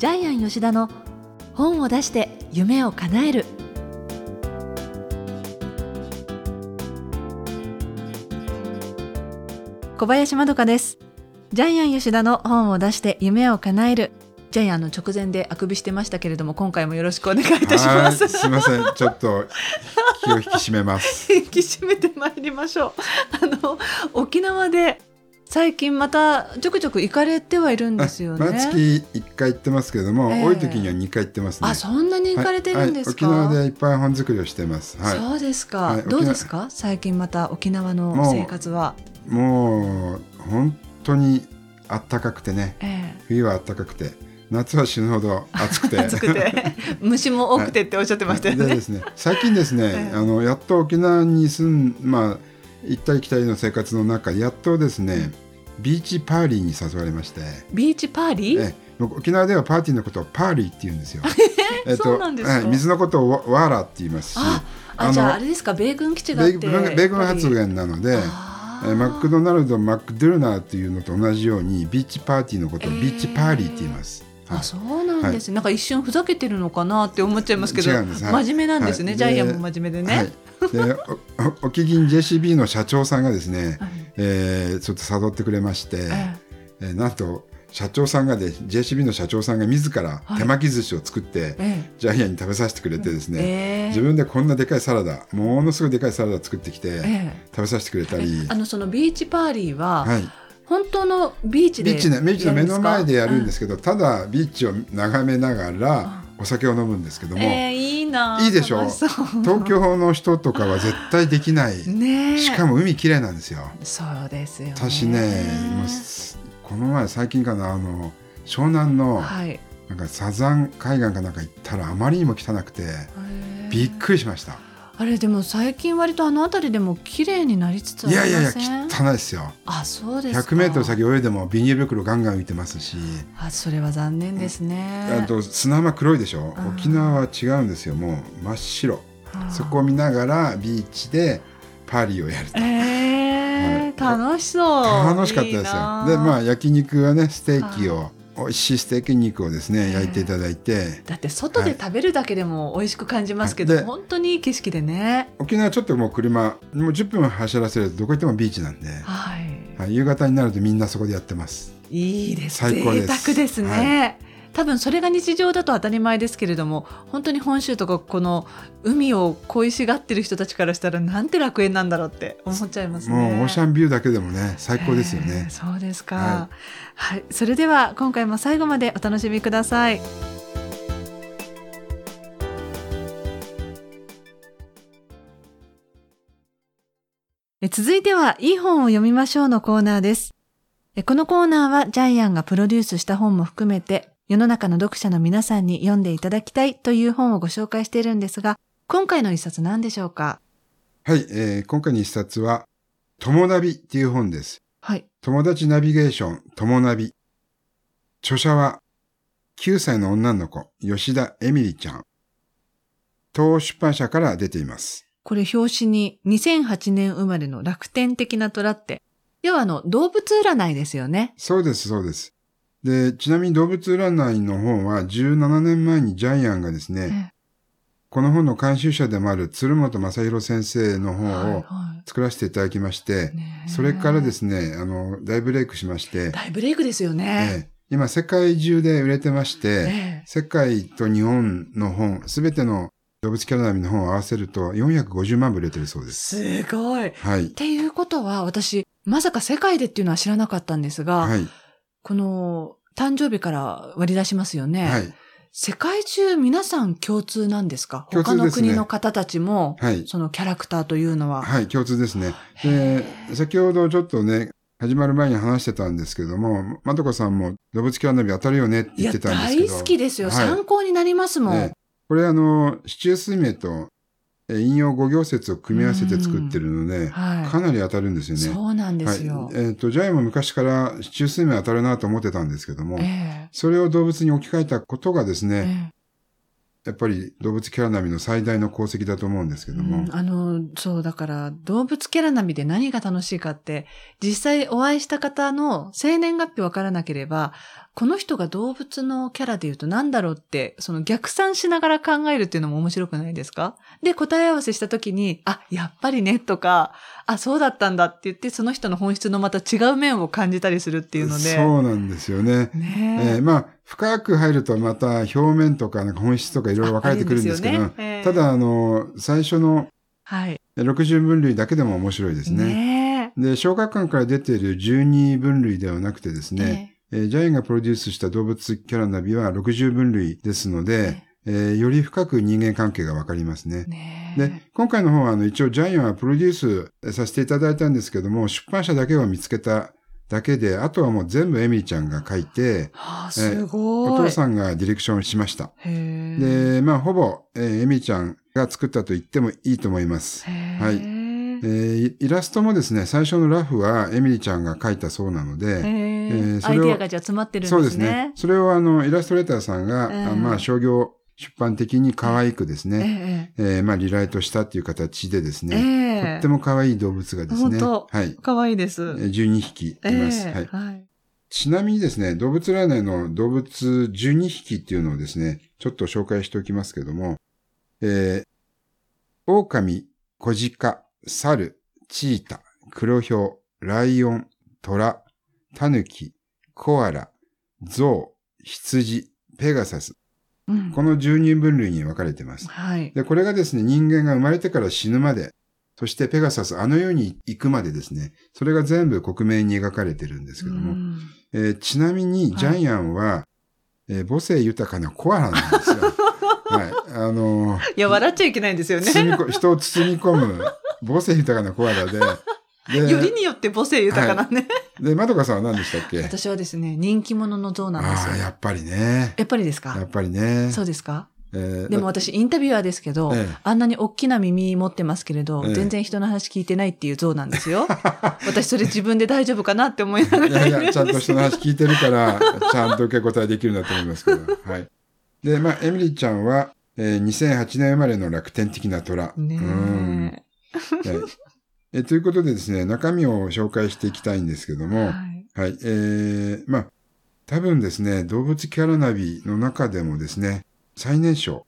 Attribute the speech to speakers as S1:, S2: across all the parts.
S1: ジャイアン吉田の本を出して夢を叶える。小林まどかです。ジャイアン吉田の本を出して夢を叶える。ジャイアンの直前であくびしてましたけれども今回もよろしくお願いいたします。
S2: すみません。ちょっと気を引き締めます。
S1: 引き締めてまいりましょう。あの沖縄で最近またちょくちょく行かれてはいるんですよね。
S2: 毎月一回行ってますけども、えー、多い時には二回行ってますね。
S1: あ、そんなに行かれてるんです
S2: か？はいはい、沖縄でいっぱい本作りをしてます。
S1: はい、そうですか、どうですか？最近また沖縄の生活は。
S2: もう本当に暖かくてね、えー、冬は暖かくて。夏は死ぬほど暑くて
S1: 暑くて 虫も多くてっておっしゃってましたよね。
S2: でですね最近ですね、あのやっと沖縄に住んまあ行ったり来たりの生活の中やっとですね、ビーチパーリーに誘われまして。
S1: ビーチパーリー、
S2: 沖縄ではパーティーのことをパーリーって言うんですよ。
S1: えっと、はい、
S2: 水のことを water って言います。し
S1: あじゃああれですか米軍基地があって
S2: 米軍発音なのでえマクドナルドマクドゥルナーっていうのと同じようにビーチパーティーのことをビーチパーリーって言います。
S1: はい、あそうなんです、はい、なんか一瞬ふざけてるのかなって思っちゃいますけど、真面目なんですね、ジャイアンも真面目でね。
S2: で沖銀 JCB の社長さんがですね、はい、えー、ちょっと誘ってくれまして、えー、なんと社長さんがで JCB の社長さんが自ら手巻き寿司を作って、はい、ジャイアンに食べさせてくれてですね、えー、自分でこんなでかいサラダものすごいでかいサラダ作ってきて、えー、食べさせてくれたり。
S1: あのそのビーチパーリーは、はい、本当のビーチで
S2: ビーチ,、ね、ビーチの目の前でやるんですけど、うん、ただビーチを眺めながらお酒を飲むんですけども、
S1: えー、いいない
S2: いでしょう。東京の人とかは絶対できない、ね、しかも海綺麗なんですよ。
S1: そうですよ、ね、
S2: 私ねこの前最近かなあの湘南の、はい、なんかサザン海岸かなんか行ったらあまりにも汚くてびっくりしました。
S1: あれでも最近割とあの辺りでも綺麗になりつつありません？いやいやいや
S2: 汚いですよ。
S1: あそうです
S2: か。100メートル先泳いでもビニール袋ガンガン浮いてますし。
S1: あそれは残念ですね。
S2: あと砂浜黒いでしょ？沖縄は違うんですよ。もう真っ白。そこを見ながらビーチでパーリーをやると、
S1: えー、はい、楽しそう。
S2: 楽しかったですよ。でまあ焼肉はねステーキを美味しいステーキ肉をですね、焼いていただいて。
S1: だって外で食べるだけでも美味しく感じますけど、はい、本当にいい景色でね。
S2: 沖縄ちょっともう車もう10分走らせるとどこ行ってもビーチなんで、はい、はい、夕方になるとみんなそこでやってます。
S1: いいです。最高です。贅沢ですね、はい多分それが日常だと当たり前ですけれども本当に本州とかこの海を恋しがってる人たちからしたらなんて楽園なんだろうって思っちゃいますね。
S2: もうオーシャンビューだけでもね最高ですよね。
S1: えー、そうですか、はい、はい、それでは今回も最後までお楽しみください。続いてはいい本を読みましょうのコーナーです。このコーナーはジャイアンがプロデュースした本も含めて世の中の読者の皆さんに読んでいただきたいという本をご紹介しているんですが、今回の一冊何でしょうか？
S2: はい、えー、今回の一冊は、友ナビっていう本です。
S1: はい。
S2: 友達ナビゲーション、友ナビ。著者は、9歳の女の子、吉田エミリちゃん。東出版社から出ています。
S1: これ表紙に2008年生まれの楽天的な虎って、要はあの動物占いですよね。
S2: そうです、そうです。で、ちなみに動物占いの本は17年前にジャイアンがですね、この本の監修者でもある鶴本正宏先生の本を作らせていただきまして、はいはい、それからですね、あの、大ブレイクしまして、
S1: 大ブレイクですよね。
S2: え今、世界中で売れてまして、世界と日本の本、すべての動物キャラナビの本を合わせると450万部売れてるそうです。
S1: すごい。
S2: はい。っ
S1: ていうことは、私、まさか世界でっていうのは知らなかったんですが、はい。この誕生日から割り出しますよね。はい。世界中皆さん共通なんですか？です、ね、他の国の方たちも、はい、そのキャラクターというのは。
S2: はい、共通ですね。で、先ほどちょっとね、始まる前に話してたんですけども、まどかさんも動物キャラナビ当たるよねって言ってたんですけど。
S1: 大好きですよ、はい、参考になりますもん。ね、
S2: これあの、市中水明と引用五行説を組み合わせて作ってるので、はい、かなり当たるんですよね。
S1: そうなんですよ。
S2: はい、えっ、ー、と、ジャイも昔から中水面当たるなと思ってたんですけども、えー、それを動物に置き換えたことがですね、やっぱり動物キャラナビの最大の功績だと思うんですけども。
S1: うん、あの、そう、だから動物キャラナビで何が楽しいかって、実際お会いした方の生年月日わからなければ、この人が動物のキャラで言うと何だろうって、その逆算しながら考えるっていうのも面白くないですか？で、答え合わせした時に、あ、やっぱりね、とか、あ、そうだったんだって言って、その人の本質のまた違う面を感じたりするっていうので。
S2: そうなんですよね。
S1: ね
S2: えーまあ、深く入るとまた表面とかなんか本質とかいろいろ分かれてくるんですけど、
S1: ねえー
S2: ただ、あの、最初の
S1: はい。
S2: 60分類だけでも面白いですね。
S1: ね
S2: で、小学館から出ている12分類ではなくてです
S1: え
S2: ね、えージャイアンがプロデュースした動物キャラナビは60分類ですので、えーより深く人間関係がわかりますね。
S1: ねえ
S2: で、今回の方はあの一応ジャイアンはプロデュースさせていただいたんですけども、出版社だけを見つけただけで、あとはもう全部エミリちゃんが書いて、
S1: はあ、すごい。
S2: お父さんがディレクションしました。で、まあほぼ、えーエミリちゃんが作ったと言ってもいいと思います。はいえーイラストもですね、最初のラフはエミリちゃんが描いたそうなので、
S1: へえ
S2: えーそれを
S1: アイディアがじゃあ詰まってるんですね。
S2: そうですね。それをあの、イラストレーターさんが、
S1: えー
S2: あまあ商業出版的に可愛くですね、
S1: え
S2: えーまあリライトしたっていう形でです
S1: え。
S2: ね、
S1: ええ。
S2: とっても可愛い動物がですね、はい、
S1: かわいいです。
S2: えー12匹います、
S1: ええ
S2: はい。
S1: はい。
S2: ちなみにですね、動物占いの動物12匹っていうのをですね、ちょっと紹介しておきますけども、えー、狼、小鹿、猿、チータ、黒ヒョウ、ライオン、トラ、タヌキ、コアラ、ゾウ、羊、ペガサス。
S1: うん
S2: この12分類に分かれています。
S1: はい。
S2: で、これがですね、人間が生まれてから死ぬまで、そしてペガサス、あの世に行くまでですね、それが全部克明に描かれてるんですけども、
S1: うん
S2: えーちなみに、ジャイアンは、えー母性豊かなコアラなんですよ。はい。あのー
S1: いや、笑っちゃいけないんですよね。
S2: 人を包み込む母性豊かなコアラで、で、
S1: よりによって母性豊かなね。
S2: で、まどかさんは何でしたっけ？
S1: 私はですね、人気者の像なんです
S2: ああ、
S1: よ。
S2: やっぱりね。
S1: やっぱりですか？
S2: やっぱりね。
S1: そうですか？
S2: えー
S1: でも私インタビュアーですけど、
S2: ええ
S1: あんなに大きな耳持ってますけれど、
S2: ええ
S1: 全然人の話聞いてないっていう像なんですよ。私それ自分で大丈夫かなって思いなが
S2: い
S1: らい
S2: やいや、ちゃんと人の話聞いてるから、ちゃんと受け答えできるんだと思いますけど。はい。で、まあ、エミリーちゃんは、えー2008年生まれの楽天的な虎。
S1: ね
S2: うん
S1: え。
S2: はいえということでですね、中身を紹介していきたいんですけども、
S1: はい
S2: はい。えー、まあ、多分ですね、動物キャラナビの中でもですね、最年少、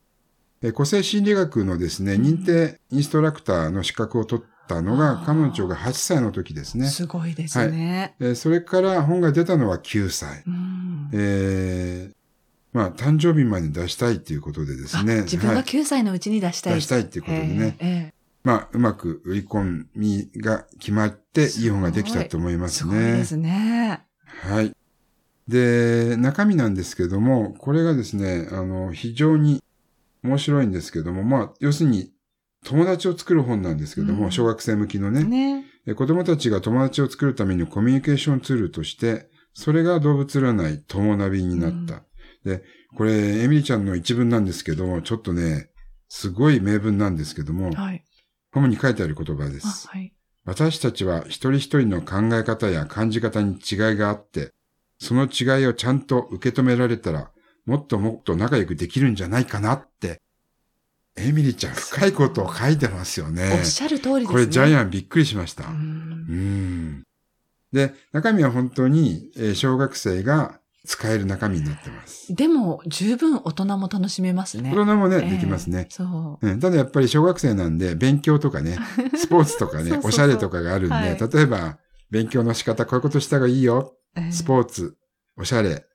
S2: えー個性心理学のですね、認定インストラクターの資格を取ったのが、彼女が8歳の時ですね。
S1: すごいですね。
S2: えーそれから本が出たのは9歳。
S1: うん
S2: えー、まあ、誕生日まで出したいっていうことでですね。
S1: あ自分が
S2: はい
S1: 9歳のうちに出したい。
S2: 出したいっていうことでね。
S1: えええ
S2: まあ、うまく売り込みが決まって、いい本ができたと思い
S1: え
S2: ますね。
S1: すごいですね。
S2: はい。で、中身なんですけども、これがですね、あの、非常に面白いんですけども、まあ、要するに、友達を作る本なんですけども、
S1: うん
S2: 小学生向きのね
S1: ね。
S2: え子供たちが友達を作るためにコミュニケーションツールとして、それが動物占い友ナビになった。で、これ、エミリちゃんの一文なんですけども、ちょっとね、すごい名文なんですけども、
S1: はい。
S2: 本に書いてある言葉で
S1: あ
S2: す。
S1: はい。
S2: 私たちは一人一人の考え方や感じ方に違いがあって、その違いをちゃんと受け止められたら、もっともっと仲良くできるんじゃないかなって、エミリちゃん深いことを書いてますよね。
S1: おっしゃる通りですね。
S2: これジャイ
S1: ン。
S2: アンびっくりしました。
S1: う
S2: うんん。で、中身は本当に、えー小学生が使える中身になってます。
S1: でも、十分大人も楽しめますね。
S2: 大人もね、
S1: ええ
S2: できますね。
S1: そう。
S2: うん、ただやっぱり小学生なんで、勉強とかね、スポーツとかね、
S1: そうそうそう
S2: おしゃれとかがあるんで、
S1: はい
S2: 例えば、勉強の仕方、こういうことした方がいいよ。
S1: ええ
S2: スポーツ、おしゃれ。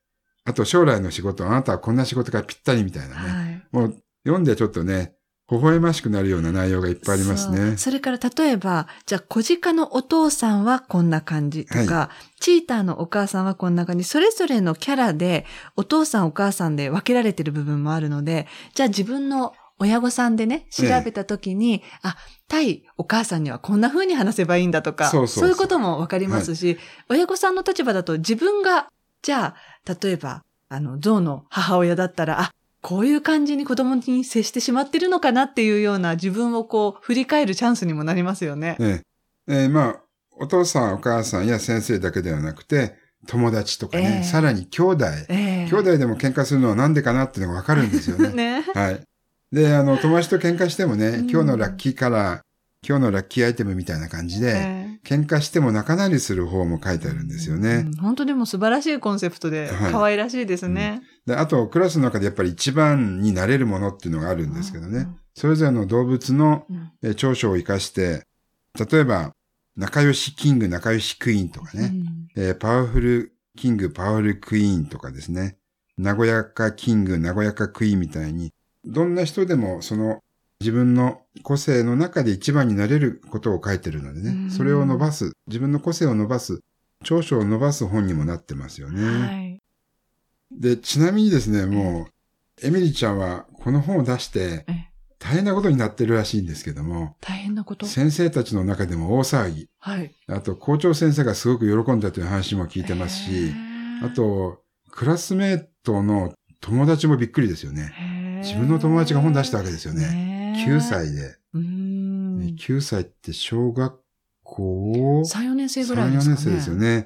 S2: あと将来の仕事、あなたはこんな仕事がぴったりみたいなね。
S1: はい。
S2: もう読んでちょっとね、微笑ましくなるような内容がいっぱいありますね。
S1: それから例えば、じゃあ、小鹿のお父さんはこんな感じとか、チーターのお母さんはこんな感じ、それぞれのキャラで、お父さんお母さんで分けられてる部分もあるので、じゃあ自分の親御さんでね、調べたときに、あ、対お母さんにはこんな風に話せばいいんだとか、
S2: そう
S1: いうことも分かりますし、親御さんの立場だと自分が、じゃあ、例えば、あの、象の母親だったら、あ、こういう感じに子供に接してしまってるのかなっていうような自分をこう振り返るチャンスにもなりますよね。
S2: ねえーまあ、お父さん、お母さんや先生だけではなくて、友達とかね、
S1: ええ
S2: さらに兄弟。
S1: ええ
S2: 兄弟でも喧嘩するのはなんでかなっていうのがわかるんですよね。
S1: ね。
S2: はい。で、あの、友達と喧嘩してもね、今日のラッキーカラー、今日のラッキーアイテムみたいな感じで、えー、喧嘩しても仲直りする方も書いてあるんですよね。うん、
S1: 本当でも素晴らしいコンセプトで、可愛らしいですね、
S2: はいうん、で。あと、クラスの中でやっぱり一番になれるものっていうのがあるんですけどね。うん、それぞれの動物の長所を活かして、例えば、仲良しキング、仲良しクイーンとかね、えー、パワフルキング、パワフルクイーンとかですね、和やかキング、和やかクイーンみたいに、どんな人でもその自分の個性の中で一番になれることを書いてるのでね、それを伸ばす、自分の個性を伸ばす、長所を伸ばす本にもなってますよね。はい、で、ちなみにですね、もう、エミリーちゃんはこの本を出して、大変なことになってるらしいんですけども。
S1: 大変なこと？
S2: 先生たちの中でも大騒ぎ。はい。あと、校長先生がすごく喜んだという話も聞いてますし、あと、クラスメートの友達もびっくりですよね。自分の友達が本出したわけですよね。9歳で。9歳って小学校
S1: ?3、4年生ぐらいですかね。3、4年生
S2: ですよね。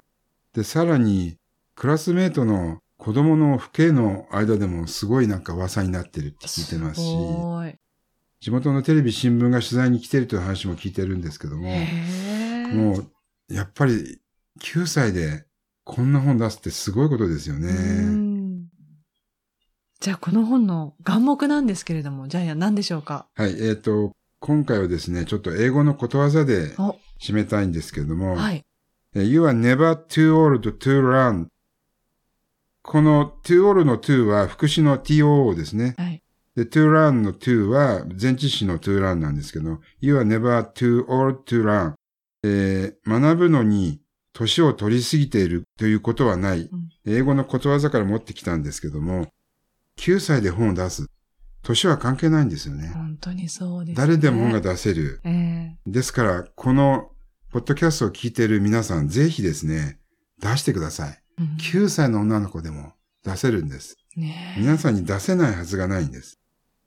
S2: で、さらに、クラスメートの子供の父兄の間でもすごいなんか噂になってるって聞いてますし、地元のテレビ、新聞が取材に来てるという話も聞いてるんですけども、もう、やっぱり9歳でこんな本出すってすごいことですよね。
S1: じゃあこの本の眼目なんですけれども、ジャイアン何でしょうか？
S2: はい、えっ、ー、と、今回はですね、ちょっと英語のことわざで締めたいんですけれども、はい。You are never too old to learn. この too old の to は副詞の too ですね。はい。で、to learn の to は前置詞の to learn なんですけど、You are never too old to learn. えー、学ぶのに年を取りすぎているということはない。うん、英語のことわざから持ってきたんですけども、9歳で本を出す。年は関係ないんですよね。
S1: 本当にそうです、ね。
S2: 誰でも本が出せる。えー、ですから、この、ポッドキャストを聞いている皆さん、ぜひですね、出してください。うん、9歳の女の子でも出せるんです。ね、皆さんに出せないはずがないんです。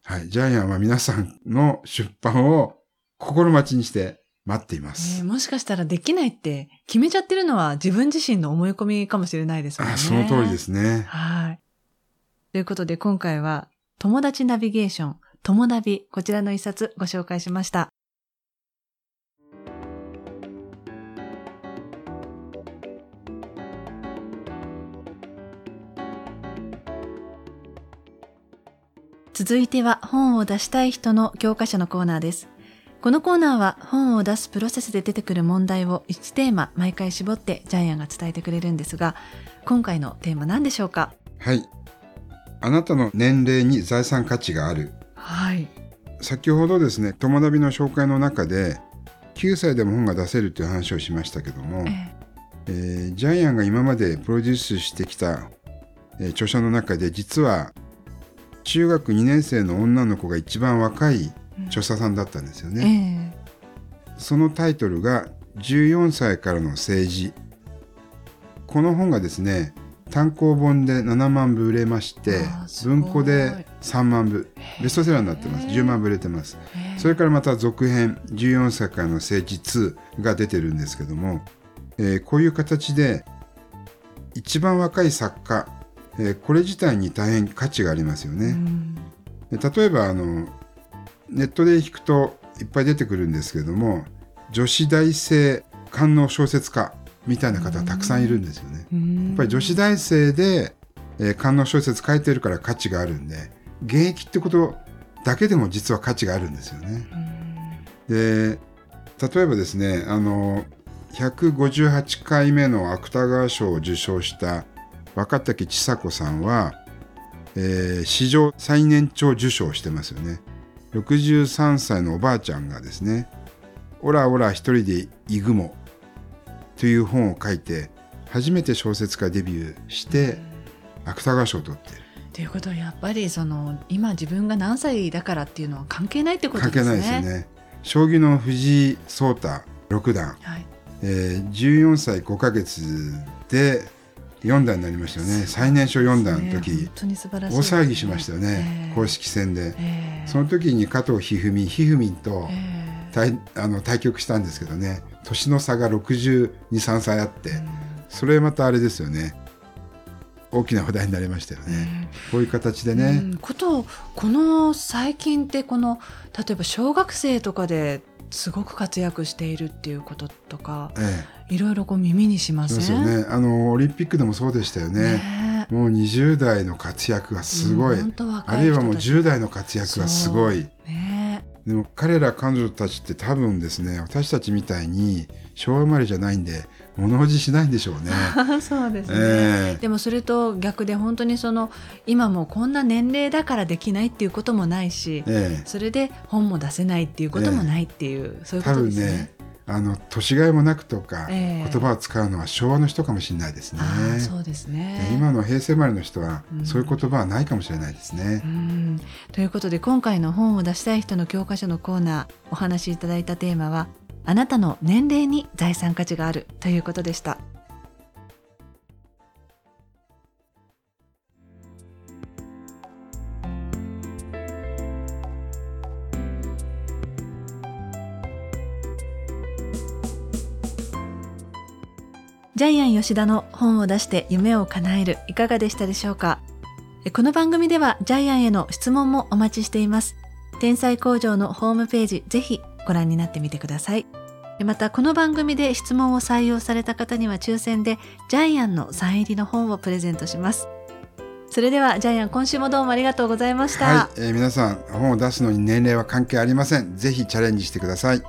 S2: はい。ジャイアンは皆さんの出版を心待ちにして待っています、
S1: もしかしたらできないって決めちゃってるのは自分自身の思い込みかもしれないですね。あ
S2: その通りですね。
S1: はい。ということで今回は友達ナビゲーション、友ナビ、こちらの一冊ご紹介しました。続いては本を出したい人の教科書のコーナーです。このコーナーは本を出すプロセスで出てくる問題を1テーマ毎回絞ってジャイアンが伝えてくれるんですが、今回のテーマ何でしょうか？
S2: はい。あなたの年齢に財産価値がある。
S1: はい。
S2: 先ほどですね、友達の紹介の中で、9歳でも本が出せるという話をしましたけども、ええー、ジャイアンが今までプロデュースしてきた、えー、著者の中で実は中学2年生の女の子が一番若い著者さんだったんですよね。えー、そのタイトルが14歳からの政治。この本がですね、単行本で7万部売れまして文庫で3万部。ベストセラーになってます。10万部売れてます。それからまた続編14歳からの政治2が出てるんですけども、えー、こういう形で一番若い作家、えー、これ自体に大変価値がありますよね、例えばあのネットで引くといっぱい出てくるんですけども女子大生官能小説家みたいな方たくさんいるんですよね。やっぱり女子大生で、えー、官能小説書いてるから価値があるんで現役ってことだけでも実は価値があるんですよね。で例えばですねあの158回目の芥川賞を受賞した若竹千佐子さんは、えー、史上最年長受賞してますよね。63歳のおばあちゃんがですね「オラオラ一人で行くも」という本を書いて初めて小説家デビューして芥川賞を取ってる。
S1: ということはやっぱりその今自分が何歳だからっていうのは関係ないってことですね。関係ないですね。
S2: 将棋の藤井聡太六段、はい。えー、14歳5か月で4段になりましたよね。最年少4段の時、ね、大騒ぎしましたよね、えー、公式戦で、えー、その時に加藤一二三一二三と対,、あの対局したんですけどね年の差が623歳あって、それまたあれですよね。大きな話題になりましたよね。こういう形でね。
S1: うん、ことこの最近ってこの例えば小学生とかですごく活躍しているっていうこととか、ええ、いろいろこう耳にします
S2: ね。ね。あのオリンピックでもそうでしたよね。ね。もう20代の活躍がすごい、うん、あるいはもう10代の活躍がすごい。ね、でも彼ら彼女たちって多分ですね私たちみたいに昭和生まれじゃないんで物おじしないんでしょうね。
S1: そうですね、えー、でもそれと逆で本当にその今もこんな年齢だからできないっていうこともないし、えー、それで本も出せないっていうこともないっていう、えー、そういうことですね。多分ね
S2: あの年がいもなくとか、言葉を使うのは昭和の人かもしれないですね。
S1: そうですね
S2: 今の平成生まれの人は、そういう言葉はないかもしれないですね。
S1: うん、ということで今回の本を出したい人の教科書のコーナーお話しいただいたテーマはあなたの年齢に財産価値があるということでした。ジャイアン吉田の本を出して夢を叶えるいかがでしたでしょうか？この番組ではジャイアンへの質問もお待ちしています。天才工場のホームページぜひご覧になってみてください。またこの番組で質問を採用された方には抽選でジャイアンのサイン入りの本をプレゼントします。それではジャイアン今週もどうもありがとうございました。
S2: はい、えー、皆さん本を出すのに年齢は関係ありません。ぜひチャレンジしてください。